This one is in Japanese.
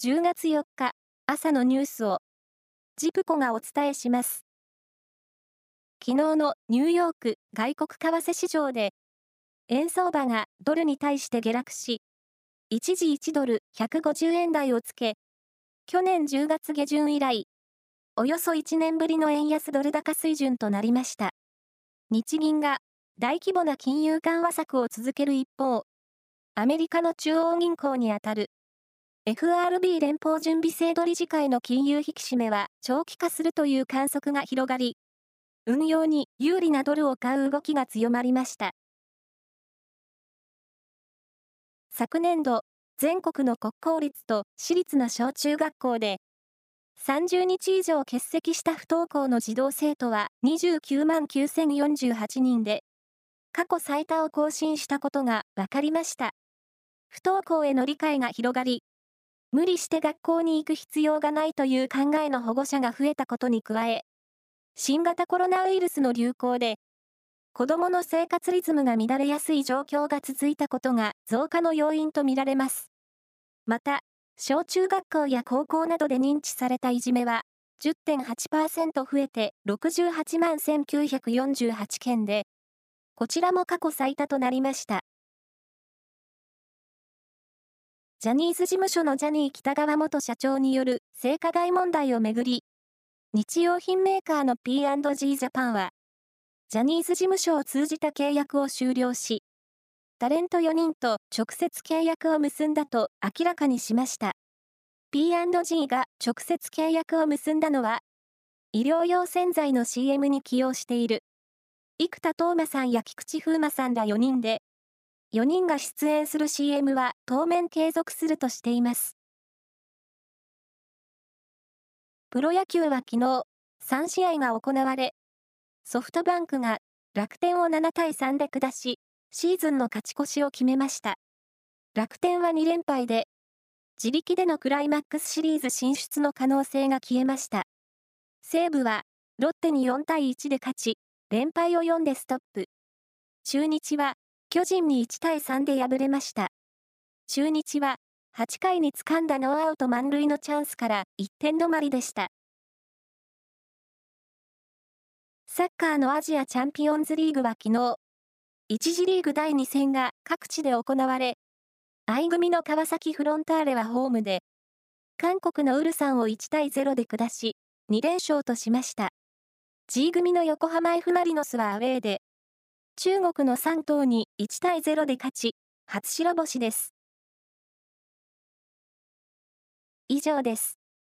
10月4日朝のニュースをジプコがお伝えします。昨日のニューヨーク外国為替市場で円相場がドルに対して下落し、一時1ドル150円台をつけ、去年10月下旬以来、およそ1年ぶりの円安ドル高水準となりました。日銀が大規模な金融緩和策を続ける一方、アメリカの中央銀行にあたる FRB 連邦準備制度理事会の金融引き締めは長期化するという観測が広がり、運用に有利なドルを買う動きが強まりました。昨年度、全国の国公立と私立の小中学校で、30日以上欠席した不登校の児童生徒は29万9048人で、過去最多を更新したことが分かりました。不登校への理解が広がり、無理して学校に行く必要がないという考えの保護者が増えたことに加え、新型コロナウイルスの流行で、子供の生活リズムが乱れやすい状況が続いたことが増加の要因とみられます。また、小中学校や高校などで認知されたいじめは10.8%増えて68万1948件で、こちらも過去最多となりました。ジャニーズ事務所のジャニー北川元社長による性加害問題をめぐり、日用品メーカーの P&G ジャパンは、ジャニーズ事務所を通じた契約を終了し、タレント4人と直接契約を結んだと明らかにしました。P&G が直接契約を結んだのは、医療用洗剤の CM に起用している、生田斗真さんや菊池風磨さんら4人で、4人が出演する CM は当面継続するとしています。プロ野球は昨日、3試合が行われ、ソフトバンクが楽天を7対3で下し、シーズンの勝ち越しを決めました。楽天は2連敗で、自力でのクライマックスシリーズ進出の可能性が消えました。西武は、ロッテに4対1で勝ち、連敗を4でストップ。中日は、巨人に1対3で敗れました。中日は、8回に掴んだノーアウト満塁のチャンスから1点止まりでした。サッカーのアジアチャンピオンズリーグは昨日、1次リーグ第2戦が各地で行われ、I 組の川崎フロンターレはホームで、韓国のウルサンを1対0で下し、2連勝としました。G 組の横浜 F マリノスはアウェーで、中国の3頭に1対0で勝ち、初白星です。以上です。